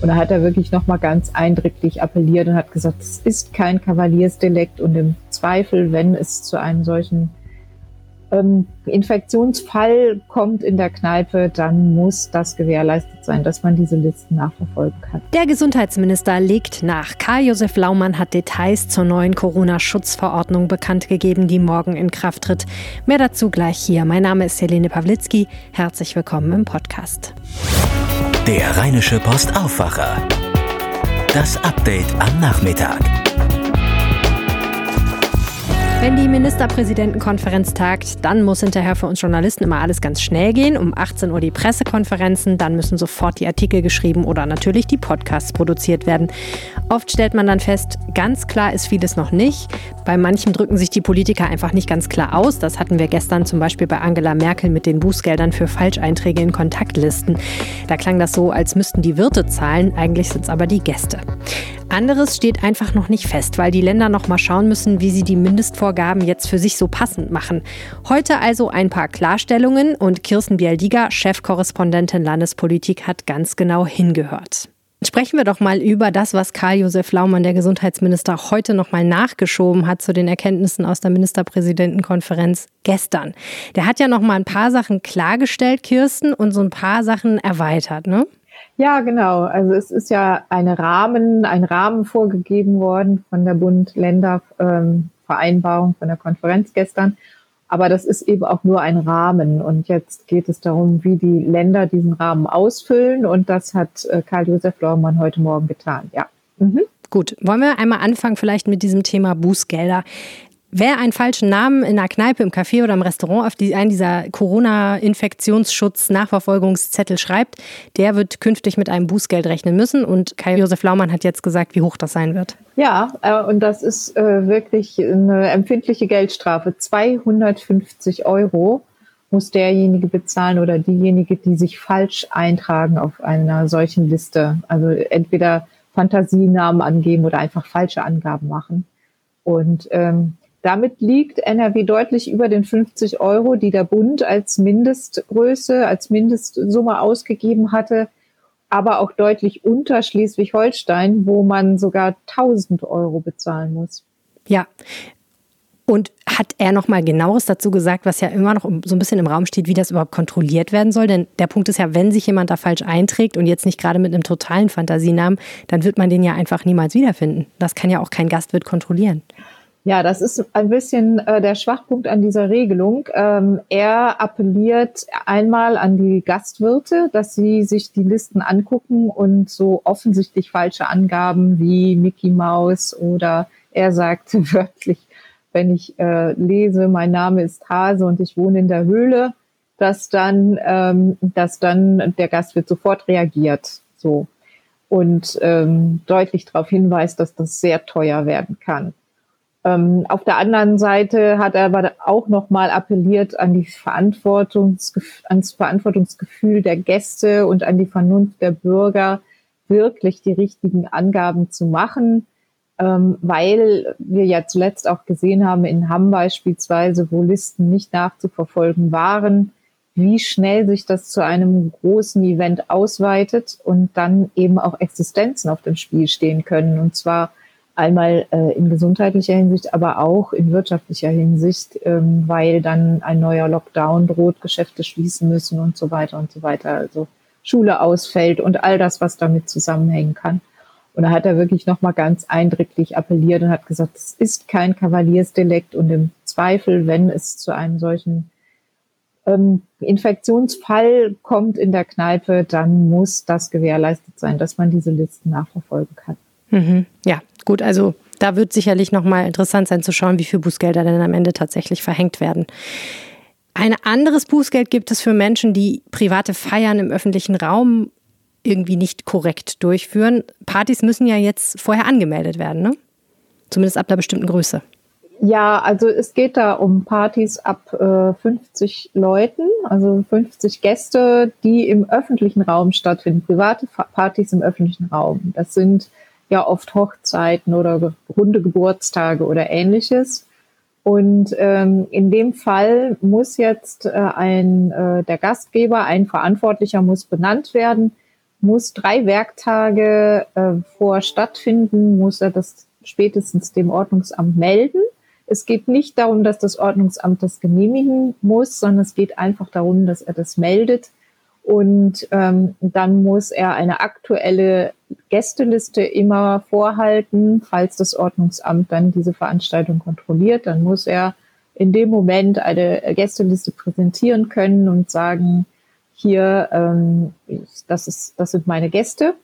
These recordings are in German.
Und da hat er wirklich nochmal ganz eindrücklich appelliert und hat gesagt, es ist kein Kavaliersdelikt und im Zweifel, wenn es zu einem solchen ähm, Infektionsfall kommt in der Kneipe, dann muss das gewährleistet sein, dass man diese Listen nachverfolgen kann. Der Gesundheitsminister legt nach. Karl-Josef Laumann hat Details zur neuen Corona-Schutzverordnung bekannt gegeben, die morgen in Kraft tritt. Mehr dazu gleich hier. Mein Name ist Helene Pawlitzki. Herzlich willkommen im Podcast. Der Rheinische Post Aufwacher. Das Update am Nachmittag. Wenn die Ministerpräsidentenkonferenz tagt, dann muss hinterher für uns Journalisten immer alles ganz schnell gehen. Um 18 Uhr die Pressekonferenzen, dann müssen sofort die Artikel geschrieben oder natürlich die Podcasts produziert werden. Oft stellt man dann fest, ganz klar ist vieles noch nicht. Bei manchem drücken sich die Politiker einfach nicht ganz klar aus. Das hatten wir gestern zum Beispiel bei Angela Merkel mit den Bußgeldern für Falscheinträge in Kontaktlisten. Da klang das so, als müssten die Wirte zahlen. Eigentlich sind es aber die Gäste. Anderes steht einfach noch nicht fest, weil die Länder noch mal schauen müssen, wie sie die Mindestvorgaben jetzt für sich so passend machen. Heute also ein paar Klarstellungen und Kirsten Bialdiger, Chefkorrespondentin Landespolitik, hat ganz genau hingehört. Sprechen wir doch mal über das, was Karl-Josef Laumann, der Gesundheitsminister, heute noch mal nachgeschoben hat zu den Erkenntnissen aus der Ministerpräsidentenkonferenz gestern. Der hat ja noch mal ein paar Sachen klargestellt, Kirsten, und so ein paar Sachen erweitert, ne? Ja, genau. Also es ist ja eine Rahmen, ein Rahmen vorgegeben worden von der Bund-Länder-Vereinbarung, von der Konferenz gestern. Aber das ist eben auch nur ein Rahmen. Und jetzt geht es darum, wie die Länder diesen Rahmen ausfüllen. Und das hat äh, Karl-Josef Lormann heute Morgen getan. Ja. Mhm. Gut, wollen wir einmal anfangen vielleicht mit diesem Thema Bußgelder. Wer einen falschen Namen in einer Kneipe, im Café oder im Restaurant auf die, einen dieser Corona-Infektionsschutz-Nachverfolgungszettel schreibt, der wird künftig mit einem Bußgeld rechnen müssen. Und Kai-Josef Laumann hat jetzt gesagt, wie hoch das sein wird. Ja, äh, und das ist äh, wirklich eine empfindliche Geldstrafe. 250 Euro muss derjenige bezahlen oder diejenige, die sich falsch eintragen auf einer solchen Liste. Also entweder Fantasienamen angeben oder einfach falsche Angaben machen. Und ähm, damit liegt NRW deutlich über den 50 Euro, die der Bund als Mindestgröße, als Mindestsumme ausgegeben hatte, aber auch deutlich unter Schleswig-Holstein, wo man sogar 1000 Euro bezahlen muss. Ja. Und hat er noch mal genaueres dazu gesagt, was ja immer noch so ein bisschen im Raum steht, wie das überhaupt kontrolliert werden soll? Denn der Punkt ist ja, wenn sich jemand da falsch einträgt und jetzt nicht gerade mit einem totalen Fantasienamen, dann wird man den ja einfach niemals wiederfinden. Das kann ja auch kein Gastwirt kontrollieren. Ja, das ist ein bisschen äh, der Schwachpunkt an dieser Regelung. Ähm, er appelliert einmal an die Gastwirte, dass sie sich die Listen angucken und so offensichtlich falsche Angaben wie Mickey Mouse oder er sagt wörtlich, wenn ich äh, lese, mein Name ist Hase und ich wohne in der Höhle, dass dann, ähm, dass dann der Gastwirt sofort reagiert, so und ähm, deutlich darauf hinweist, dass das sehr teuer werden kann. Ähm, auf der anderen Seite hat er aber auch nochmal appelliert an die Verantwortungsgef ans Verantwortungsgefühl der Gäste und an die Vernunft der Bürger, wirklich die richtigen Angaben zu machen, ähm, weil wir ja zuletzt auch gesehen haben in Hamm beispielsweise, wo Listen nicht nachzuverfolgen waren, wie schnell sich das zu einem großen Event ausweitet und dann eben auch Existenzen auf dem Spiel stehen können. Und zwar Einmal äh, in gesundheitlicher Hinsicht, aber auch in wirtschaftlicher Hinsicht, ähm, weil dann ein neuer Lockdown droht, Geschäfte schließen müssen und so weiter und so weiter. Also Schule ausfällt und all das, was damit zusammenhängen kann. Und da hat er wirklich nochmal ganz eindrücklich appelliert und hat gesagt, es ist kein Kavaliersdelikt und im Zweifel, wenn es zu einem solchen ähm, Infektionsfall kommt in der Kneipe, dann muss das gewährleistet sein, dass man diese Listen nachverfolgen kann. Mhm. Ja, gut, also da wird sicherlich nochmal interessant sein zu schauen, wie viel Bußgelder denn am Ende tatsächlich verhängt werden. Ein anderes Bußgeld gibt es für Menschen, die private Feiern im öffentlichen Raum irgendwie nicht korrekt durchführen. Partys müssen ja jetzt vorher angemeldet werden, ne? Zumindest ab einer bestimmten Größe. Ja, also es geht da um Partys ab äh, 50 Leuten, also 50 Gäste, die im öffentlichen Raum stattfinden, private Partys im öffentlichen Raum. Das sind ja oft Hochzeiten oder runde Geburtstage oder ähnliches. Und ähm, in dem Fall muss jetzt äh, ein äh, der Gastgeber, ein Verantwortlicher muss benannt werden, muss drei Werktage äh, vor stattfinden, muss er das spätestens dem Ordnungsamt melden. Es geht nicht darum, dass das Ordnungsamt das genehmigen muss, sondern es geht einfach darum, dass er das meldet. Und ähm, dann muss er eine aktuelle Gästeliste immer vorhalten, falls das Ordnungsamt dann diese Veranstaltung kontrolliert. Dann muss er in dem Moment eine Gästeliste präsentieren können und sagen, hier, ähm, das, ist, das sind meine Gäste.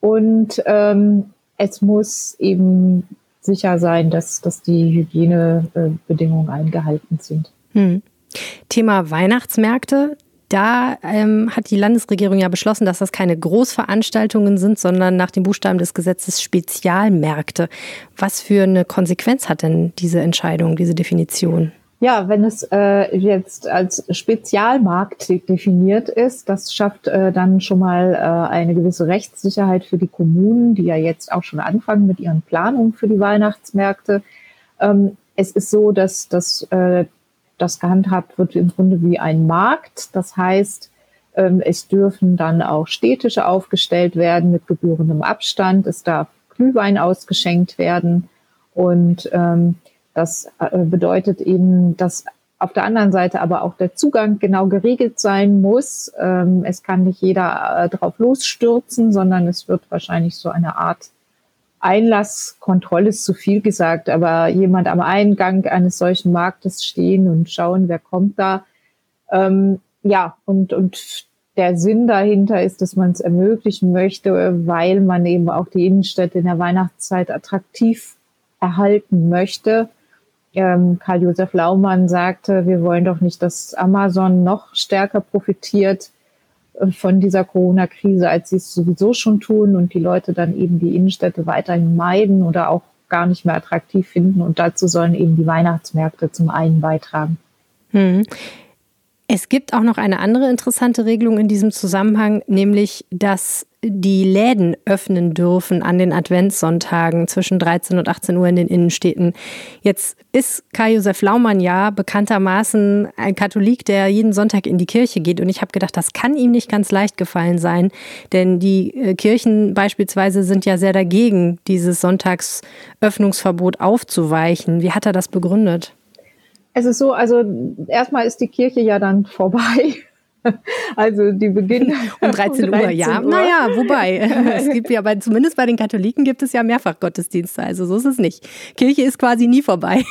Und ähm, es muss eben sicher sein, dass, dass die Hygienebedingungen eingehalten sind. Hm. Thema Weihnachtsmärkte. Da ähm, hat die Landesregierung ja beschlossen, dass das keine Großveranstaltungen sind, sondern nach dem Buchstaben des Gesetzes Spezialmärkte. Was für eine Konsequenz hat denn diese Entscheidung, diese Definition? Ja, wenn es äh, jetzt als Spezialmarkt definiert ist, das schafft äh, dann schon mal äh, eine gewisse Rechtssicherheit für die Kommunen, die ja jetzt auch schon anfangen mit ihren Planungen für die Weihnachtsmärkte. Ähm, es ist so, dass, dass äh, das gehandhabt wird im Grunde wie ein Markt. Das heißt, ähm, es dürfen dann auch Städtische aufgestellt werden mit gebührendem Abstand. Es darf Glühwein ausgeschenkt werden. Und ähm, das äh, bedeutet eben, dass auf der anderen Seite aber auch der Zugang genau geregelt sein muss. Ähm, es kann nicht jeder äh, drauf losstürzen, sondern es wird wahrscheinlich so eine Art Einlasskontrolle ist zu viel gesagt, aber jemand am Eingang eines solchen Marktes stehen und schauen, wer kommt da. Ähm, ja, und, und der Sinn dahinter ist, dass man es ermöglichen möchte, weil man eben auch die Innenstädte in der Weihnachtszeit attraktiv erhalten möchte. Ähm, Karl-Josef Laumann sagte, wir wollen doch nicht, dass Amazon noch stärker profitiert von dieser Corona-Krise, als sie es sowieso schon tun und die Leute dann eben die Innenstädte weiterhin meiden oder auch gar nicht mehr attraktiv finden. Und dazu sollen eben die Weihnachtsmärkte zum einen beitragen. Hm. Es gibt auch noch eine andere interessante Regelung in diesem Zusammenhang, nämlich dass die Läden öffnen dürfen an den Adventssonntagen zwischen 13 und 18 Uhr in den Innenstädten. Jetzt ist Karl-Josef Laumann ja bekanntermaßen ein Katholik, der jeden Sonntag in die Kirche geht. Und ich habe gedacht, das kann ihm nicht ganz leicht gefallen sein, denn die äh, Kirchen beispielsweise sind ja sehr dagegen, dieses Sonntagsöffnungsverbot aufzuweichen. Wie hat er das begründet? Es ist so, also erstmal ist die Kirche ja dann vorbei. Also die beginnen um 13, um 13 Uhr, ja. Uhr. Naja, wobei, es gibt ja bei, zumindest bei den Katholiken gibt es ja mehrfach Gottesdienste, also so ist es nicht. Kirche ist quasi nie vorbei.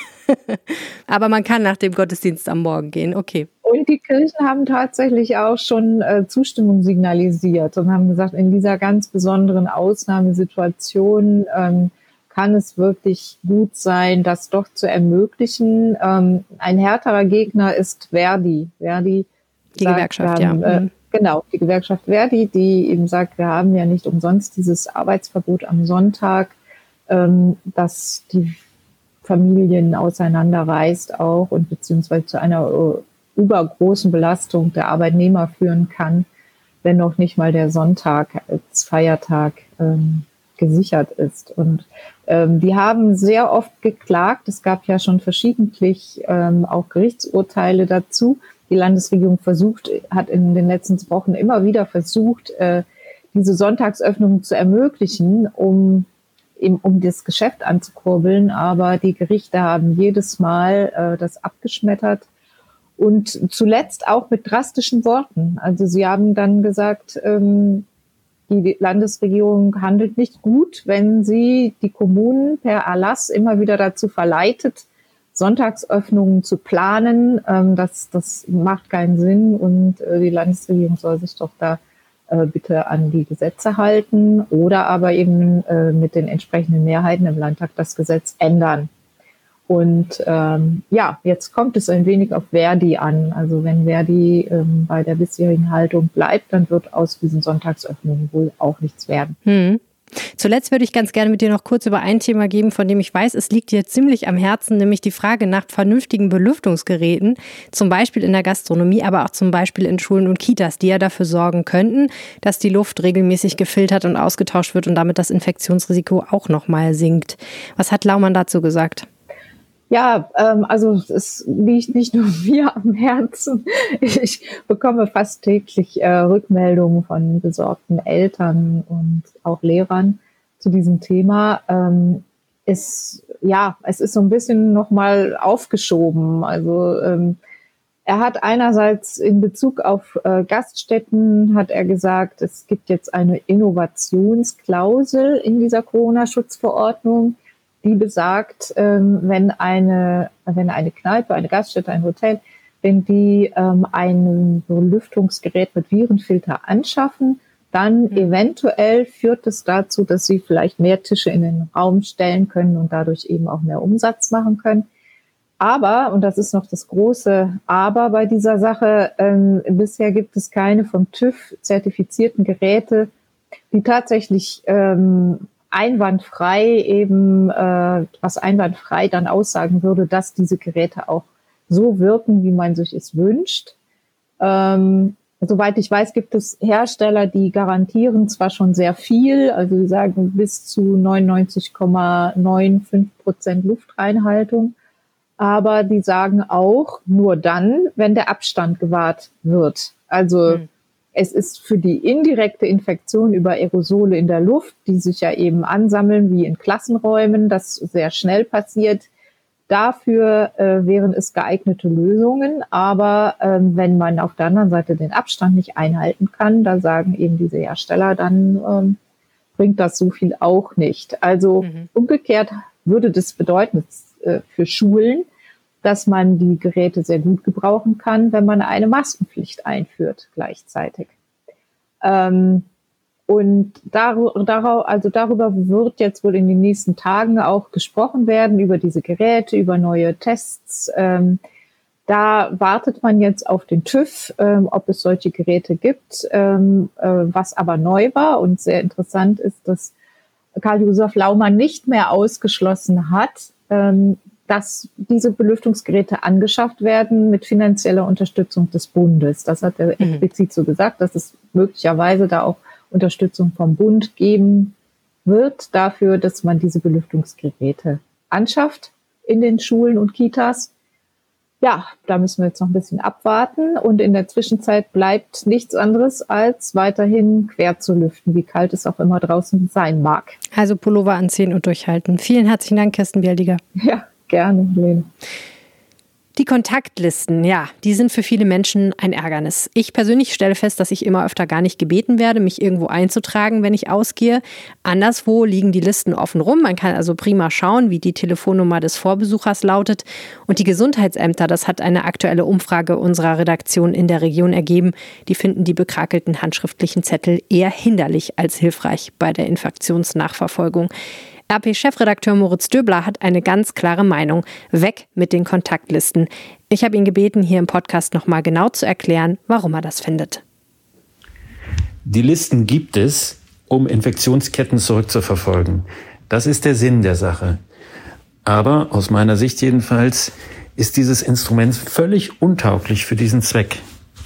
Aber man kann nach dem Gottesdienst am Morgen gehen, okay. Und die Kirchen haben tatsächlich auch schon äh, Zustimmung signalisiert und haben gesagt, in dieser ganz besonderen Ausnahmesituation ähm, kann es wirklich gut sein, das doch zu ermöglichen. Ähm, ein härterer Gegner ist Verdi. Verdi die sagt, Gewerkschaft, haben, ja. Äh, mhm. genau, die Gewerkschaft Verdi, die eben sagt, wir haben ja nicht umsonst dieses Arbeitsverbot am Sonntag, ähm, dass die Familien auseinanderreißt auch und beziehungsweise zu einer äh, übergroßen Belastung der Arbeitnehmer führen kann, wenn noch nicht mal der Sonntag als Feiertag ähm, gesichert ist. Und ähm, die haben sehr oft geklagt. Es gab ja schon verschiedentlich ähm, auch Gerichtsurteile dazu die Landesregierung versucht, hat in den letzten Wochen immer wieder versucht, äh, diese Sonntagsöffnung zu ermöglichen, um um das Geschäft anzukurbeln. Aber die Gerichte haben jedes Mal äh, das abgeschmettert und zuletzt auch mit drastischen Worten. Also sie haben dann gesagt, ähm, die Landesregierung handelt nicht gut, wenn sie die Kommunen per Erlass immer wieder dazu verleitet, Sonntagsöffnungen zu planen. Ähm, das, das macht keinen Sinn und äh, die Landesregierung soll sich doch da äh, bitte an die Gesetze halten oder aber eben äh, mit den entsprechenden Mehrheiten im Landtag das Gesetz ändern. Und ähm, ja, jetzt kommt es ein wenig auf Verdi an. Also wenn Verdi ähm, bei der bisherigen Haltung bleibt, dann wird aus diesen Sonntagsöffnungen wohl auch nichts werden. Hm. Zuletzt würde ich ganz gerne mit dir noch kurz über ein Thema geben, von dem ich weiß, es liegt dir ziemlich am Herzen, nämlich die Frage nach vernünftigen Belüftungsgeräten, zum Beispiel in der Gastronomie, aber auch zum Beispiel in Schulen und Kitas, die ja dafür sorgen könnten, dass die Luft regelmäßig gefiltert und ausgetauscht wird und damit das Infektionsrisiko auch nochmal sinkt. Was hat Laumann dazu gesagt? Ja, ähm, also es liegt nicht nur mir am Herzen. Ich bekomme fast täglich äh, Rückmeldungen von besorgten Eltern und auch Lehrern zu diesem Thema. Ähm, ist ja, es ist so ein bisschen nochmal aufgeschoben. Also ähm, er hat einerseits in Bezug auf äh, Gaststätten hat er gesagt, es gibt jetzt eine Innovationsklausel in dieser Corona-Schutzverordnung die besagt, ähm, wenn eine, wenn eine Kneipe, eine Gaststätte, ein Hotel, wenn die ähm, ein Belüftungsgerät mit Virenfilter anschaffen, dann mhm. eventuell führt es dazu, dass sie vielleicht mehr Tische in den Raum stellen können und dadurch eben auch mehr Umsatz machen können. Aber, und das ist noch das große Aber bei dieser Sache, ähm, bisher gibt es keine vom TÜV zertifizierten Geräte, die tatsächlich ähm, einwandfrei eben, äh, was einwandfrei dann aussagen würde, dass diese Geräte auch so wirken, wie man sich es wünscht. Ähm, soweit ich weiß, gibt es Hersteller, die garantieren zwar schon sehr viel, also sie sagen bis zu 99,95 Prozent Luftreinhaltung, aber die sagen auch nur dann, wenn der Abstand gewahrt wird. Also hm. Es ist für die indirekte Infektion über Aerosole in der Luft, die sich ja eben ansammeln wie in Klassenräumen, das sehr schnell passiert. Dafür äh, wären es geeignete Lösungen. Aber ähm, wenn man auf der anderen Seite den Abstand nicht einhalten kann, da sagen eben diese Hersteller, dann ähm, bringt das so viel auch nicht. Also mhm. umgekehrt würde das bedeuten, äh, für Schulen, dass man die Geräte sehr gut gebrauchen kann, wenn man eine Maskenpflicht einführt gleichzeitig. Ähm, und darüber, also darüber wird jetzt wohl in den nächsten Tagen auch gesprochen werden, über diese Geräte, über neue Tests. Ähm, da wartet man jetzt auf den TÜV, ähm, ob es solche Geräte gibt. Ähm, äh, was aber neu war und sehr interessant ist, dass Karl-Josef Laumann nicht mehr ausgeschlossen hat, ähm, dass diese Belüftungsgeräte angeschafft werden mit finanzieller Unterstützung des Bundes. Das hat er mhm. explizit so gesagt, dass es möglicherweise da auch Unterstützung vom Bund geben wird dafür, dass man diese Belüftungsgeräte anschafft in den Schulen und Kitas. Ja, da müssen wir jetzt noch ein bisschen abwarten. Und in der Zwischenzeit bleibt nichts anderes, als weiterhin quer zu lüften, wie kalt es auch immer draußen sein mag. Also Pullover anziehen und durchhalten. Vielen herzlichen Dank, Kirsten Bialdiger. Ja, Gerne, Helene. Die Kontaktlisten, ja, die sind für viele Menschen ein Ärgernis. Ich persönlich stelle fest, dass ich immer öfter gar nicht gebeten werde, mich irgendwo einzutragen, wenn ich ausgehe. Anderswo liegen die Listen offen rum. Man kann also prima schauen, wie die Telefonnummer des Vorbesuchers lautet. Und die Gesundheitsämter, das hat eine aktuelle Umfrage unserer Redaktion in der Region ergeben, die finden die bekrakelten handschriftlichen Zettel eher hinderlich als hilfreich bei der Infektionsnachverfolgung. RP-Chefredakteur Moritz Döbler hat eine ganz klare Meinung. Weg mit den Kontaktlisten. Ich habe ihn gebeten, hier im Podcast nochmal genau zu erklären, warum er das findet. Die Listen gibt es, um Infektionsketten zurückzuverfolgen. Das ist der Sinn der Sache. Aber aus meiner Sicht jedenfalls ist dieses Instrument völlig untauglich für diesen Zweck.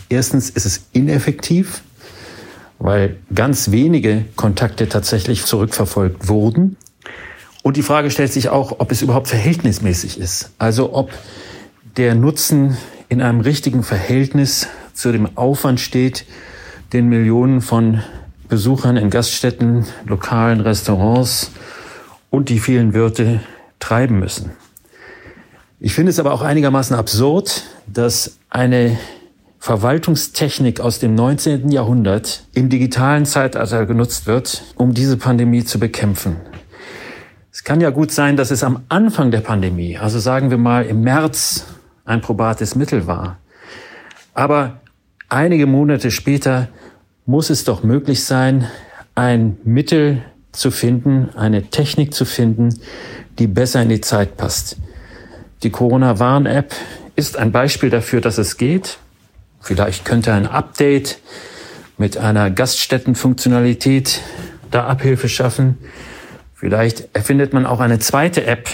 Erstens ist es ineffektiv, weil ganz wenige Kontakte tatsächlich zurückverfolgt wurden. Und die Frage stellt sich auch, ob es überhaupt verhältnismäßig ist. Also ob der Nutzen in einem richtigen Verhältnis zu dem Aufwand steht, den Millionen von Besuchern in Gaststätten, lokalen Restaurants und die vielen Wirte treiben müssen. Ich finde es aber auch einigermaßen absurd, dass eine Verwaltungstechnik aus dem 19. Jahrhundert im digitalen Zeitalter genutzt wird, um diese Pandemie zu bekämpfen. Kann ja gut sein, dass es am Anfang der Pandemie, also sagen wir mal im März, ein probates Mittel war. Aber einige Monate später muss es doch möglich sein, ein Mittel zu finden, eine Technik zu finden, die besser in die Zeit passt. Die Corona-Warn-App ist ein Beispiel dafür, dass es geht. Vielleicht könnte ein Update mit einer Gaststättenfunktionalität da Abhilfe schaffen. Vielleicht erfindet man auch eine zweite App,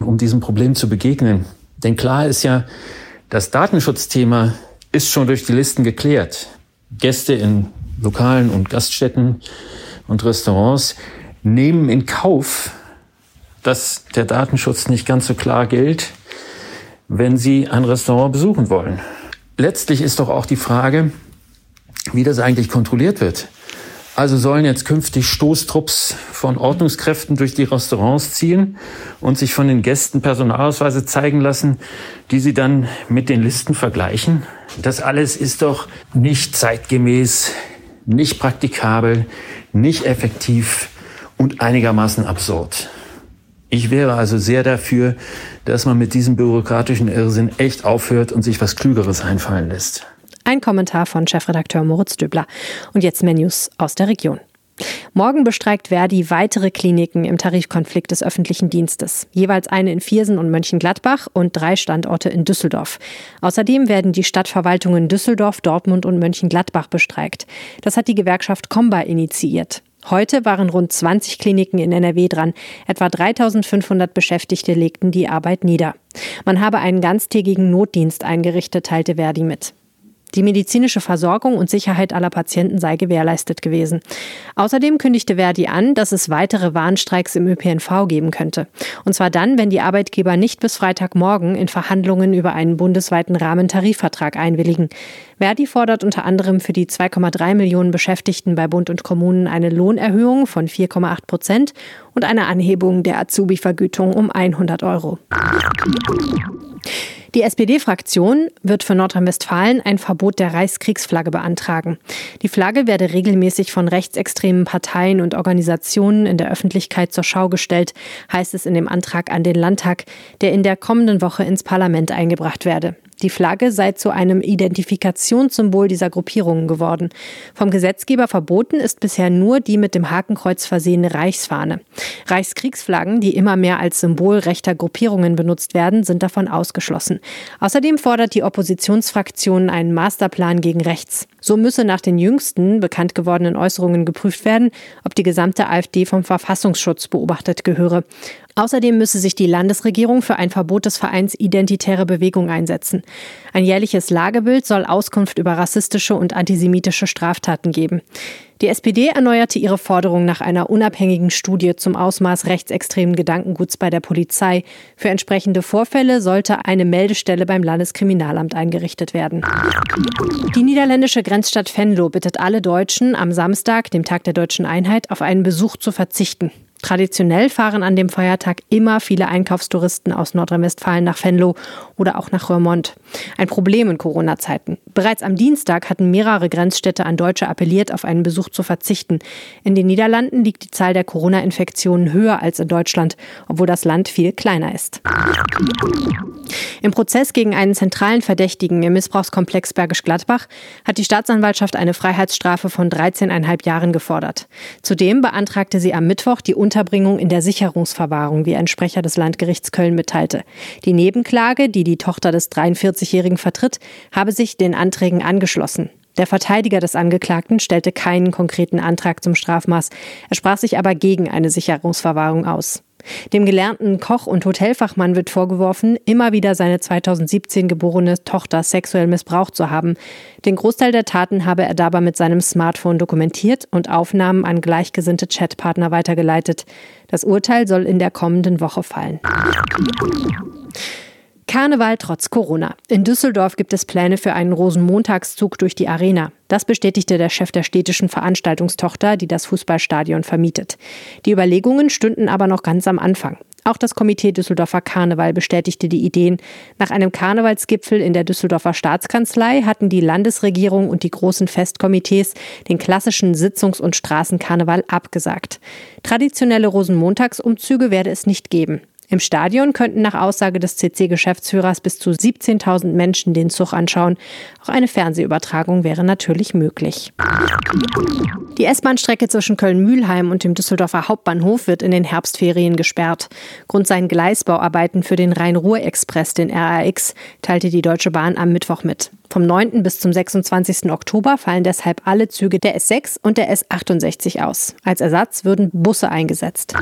um diesem Problem zu begegnen. Denn klar ist ja, das Datenschutzthema ist schon durch die Listen geklärt. Gäste in Lokalen und Gaststätten und Restaurants nehmen in Kauf, dass der Datenschutz nicht ganz so klar gilt. wenn sie ein Restaurant besuchen wollen. Letztlich ist doch auch die Frage, wie das eigentlich kontrolliert wird. Also sollen jetzt künftig Stoßtrupps von Ordnungskräften durch die Restaurants ziehen und sich von den Gästen Personalausweise zeigen lassen, die sie dann mit den Listen vergleichen. Das alles ist doch nicht zeitgemäß, nicht praktikabel, nicht effektiv und einigermaßen absurd. Ich wäre also sehr dafür, dass man mit diesem bürokratischen Irrsinn echt aufhört und sich was Klügeres einfallen lässt. Ein Kommentar von Chefredakteur Moritz Döbler. Und jetzt Menus aus der Region. Morgen bestreikt Verdi weitere Kliniken im Tarifkonflikt des öffentlichen Dienstes. Jeweils eine in Viersen und Mönchengladbach und drei Standorte in Düsseldorf. Außerdem werden die Stadtverwaltungen Düsseldorf, Dortmund und Mönchengladbach bestreikt. Das hat die Gewerkschaft Comba initiiert. Heute waren rund 20 Kliniken in NRW dran. Etwa 3500 Beschäftigte legten die Arbeit nieder. Man habe einen ganztägigen Notdienst eingerichtet, teilte Verdi mit. Die medizinische Versorgung und Sicherheit aller Patienten sei gewährleistet gewesen. Außerdem kündigte Verdi an, dass es weitere Warnstreiks im ÖPNV geben könnte. Und zwar dann, wenn die Arbeitgeber nicht bis Freitagmorgen in Verhandlungen über einen bundesweiten Rahmentarifvertrag einwilligen. Verdi fordert unter anderem für die 2,3 Millionen Beschäftigten bei Bund und Kommunen eine Lohnerhöhung von 4,8 Prozent und eine Anhebung der Azubi-Vergütung um 100 Euro. Die SPD-Fraktion wird für Nordrhein-Westfalen ein Verbot der Reichskriegsflagge beantragen. Die Flagge werde regelmäßig von rechtsextremen Parteien und Organisationen in der Öffentlichkeit zur Schau gestellt, heißt es in dem Antrag an den Landtag, der in der kommenden Woche ins Parlament eingebracht werde. Die Flagge sei zu einem Identifikationssymbol dieser Gruppierungen geworden. Vom Gesetzgeber verboten ist bisher nur die mit dem Hakenkreuz versehene Reichsfahne. Reichskriegsflaggen, die immer mehr als Symbol rechter Gruppierungen benutzt werden, sind davon ausgeschlossen. Außerdem fordert die Oppositionsfraktion einen Masterplan gegen rechts. So müsse nach den jüngsten bekannt gewordenen Äußerungen geprüft werden, ob die gesamte AfD vom Verfassungsschutz beobachtet gehöre. Außerdem müsse sich die Landesregierung für ein Verbot des Vereins Identitäre Bewegung einsetzen. Ein jährliches Lagebild soll Auskunft über rassistische und antisemitische Straftaten geben. Die SPD erneuerte ihre Forderung nach einer unabhängigen Studie zum Ausmaß rechtsextremen Gedankenguts bei der Polizei. Für entsprechende Vorfälle sollte eine Meldestelle beim Landeskriminalamt eingerichtet werden. Die niederländische Grenzstadt Venlo bittet alle Deutschen, am Samstag, dem Tag der deutschen Einheit, auf einen Besuch zu verzichten. Traditionell fahren an dem Feiertag immer viele Einkaufstouristen aus Nordrhein-Westfalen nach Venlo oder auch nach Röhrmond. Ein Problem in Corona-Zeiten. Bereits am Dienstag hatten mehrere Grenzstädte an Deutsche appelliert, auf einen Besuch zu verzichten. In den Niederlanden liegt die Zahl der Corona-Infektionen höher als in Deutschland, obwohl das Land viel kleiner ist. Im Prozess gegen einen zentralen Verdächtigen im Missbrauchskomplex Bergisch Gladbach hat die Staatsanwaltschaft eine Freiheitsstrafe von 13,5 Jahren gefordert. Zudem beantragte sie am Mittwoch die Unterbringung in der Sicherungsverwahrung, wie ein Sprecher des Landgerichts Köln mitteilte. Die Nebenklage, die die Tochter des 43-Jährigen vertritt, habe sich den Anträgen angeschlossen. Der Verteidiger des Angeklagten stellte keinen konkreten Antrag zum Strafmaß. Er sprach sich aber gegen eine Sicherungsverwahrung aus. Dem gelernten Koch und Hotelfachmann wird vorgeworfen, immer wieder seine 2017 geborene Tochter sexuell missbraucht zu haben. Den Großteil der Taten habe er dabei mit seinem Smartphone dokumentiert und Aufnahmen an gleichgesinnte Chatpartner weitergeleitet. Das Urteil soll in der kommenden Woche fallen. Karneval trotz Corona. In Düsseldorf gibt es Pläne für einen Rosenmontagszug durch die Arena. Das bestätigte der Chef der städtischen Veranstaltungstochter, die das Fußballstadion vermietet. Die Überlegungen stünden aber noch ganz am Anfang. Auch das Komitee Düsseldorfer Karneval bestätigte die Ideen. Nach einem Karnevalsgipfel in der Düsseldorfer Staatskanzlei hatten die Landesregierung und die großen Festkomitees den klassischen Sitzungs- und Straßenkarneval abgesagt. Traditionelle Rosenmontagsumzüge werde es nicht geben. Im Stadion könnten nach Aussage des CC-Geschäftsführers bis zu 17.000 Menschen den Zug anschauen. Auch eine Fernsehübertragung wäre natürlich möglich. Die S-Bahn-Strecke zwischen Köln-Mühlheim und dem Düsseldorfer Hauptbahnhof wird in den Herbstferien gesperrt. Grund seien Gleisbauarbeiten für den Rhein-Ruhr-Express, den RAX, teilte die Deutsche Bahn am Mittwoch mit. Vom 9. bis zum 26. Oktober fallen deshalb alle Züge der S6 und der S68 aus. Als Ersatz würden Busse eingesetzt.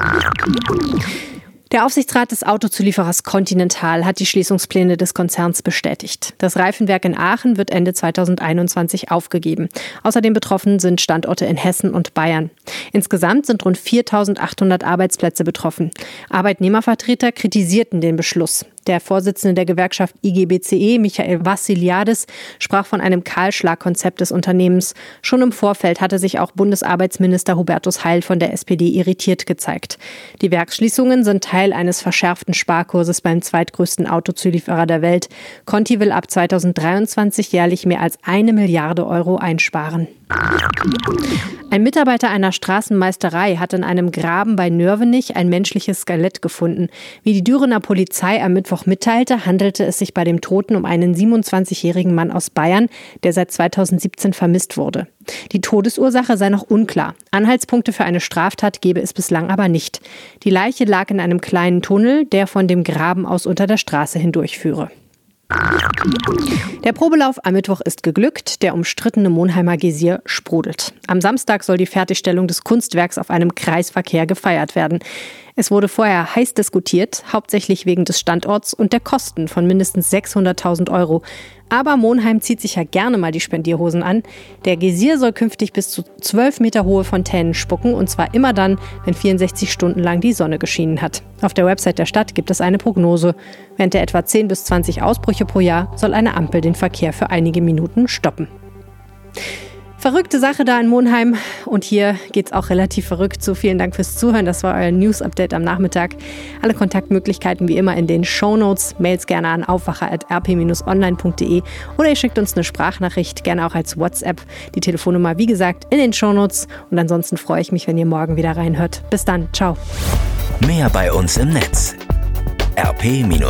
Der Aufsichtsrat des Autozulieferers Continental hat die Schließungspläne des Konzerns bestätigt. Das Reifenwerk in Aachen wird Ende 2021 aufgegeben. Außerdem betroffen sind Standorte in Hessen und Bayern. Insgesamt sind rund 4800 Arbeitsplätze betroffen. Arbeitnehmervertreter kritisierten den Beschluss. Der Vorsitzende der Gewerkschaft IGBCE, Michael Vassiliadis, sprach von einem Kahlschlagkonzept des Unternehmens. Schon im Vorfeld hatte sich auch Bundesarbeitsminister Hubertus Heil von der SPD irritiert gezeigt. Die Werksschließungen sind Teil eines verschärften Sparkurses beim zweitgrößten Autozulieferer der Welt. Conti will ab 2023 jährlich mehr als eine Milliarde Euro einsparen. Ein Mitarbeiter einer Straßenmeisterei hat in einem Graben bei Nörvenich ein menschliches Skelett gefunden. Wie die Dürener Polizei am Mittwoch mitteilte, handelte es sich bei dem Toten um einen 27-jährigen Mann aus Bayern, der seit 2017 vermisst wurde. Die Todesursache sei noch unklar. Anhaltspunkte für eine Straftat gebe es bislang aber nicht. Die Leiche lag in einem kleinen Tunnel, der von dem Graben aus unter der Straße hindurchführe. Der Probelauf am Mittwoch ist geglückt, der umstrittene Monheimer Gesier sprudelt. Am Samstag soll die Fertigstellung des Kunstwerks auf einem Kreisverkehr gefeiert werden. Es wurde vorher heiß diskutiert, hauptsächlich wegen des Standorts und der Kosten von mindestens 600.000 Euro. Aber Monheim zieht sich ja gerne mal die Spendierhosen an. Der Gesier soll künftig bis zu 12 Meter hohe Fontänen spucken und zwar immer dann, wenn 64 Stunden lang die Sonne geschienen hat. Auf der Website der Stadt gibt es eine Prognose. Während der etwa 10 bis 20 Ausbrüche pro Jahr soll eine Ampel den Verkehr für einige Minuten stoppen. Verrückte Sache da in Monheim. Und hier geht es auch relativ verrückt zu. Vielen Dank fürs Zuhören. Das war euer News-Update am Nachmittag. Alle Kontaktmöglichkeiten wie immer in den Show Notes. Mails gerne an aufwacher.rp-online.de oder ihr schickt uns eine Sprachnachricht, gerne auch als WhatsApp. Die Telefonnummer, wie gesagt, in den Show Notes. Und ansonsten freue ich mich, wenn ihr morgen wieder reinhört. Bis dann. Ciao. Mehr bei uns im Netz rp-online.de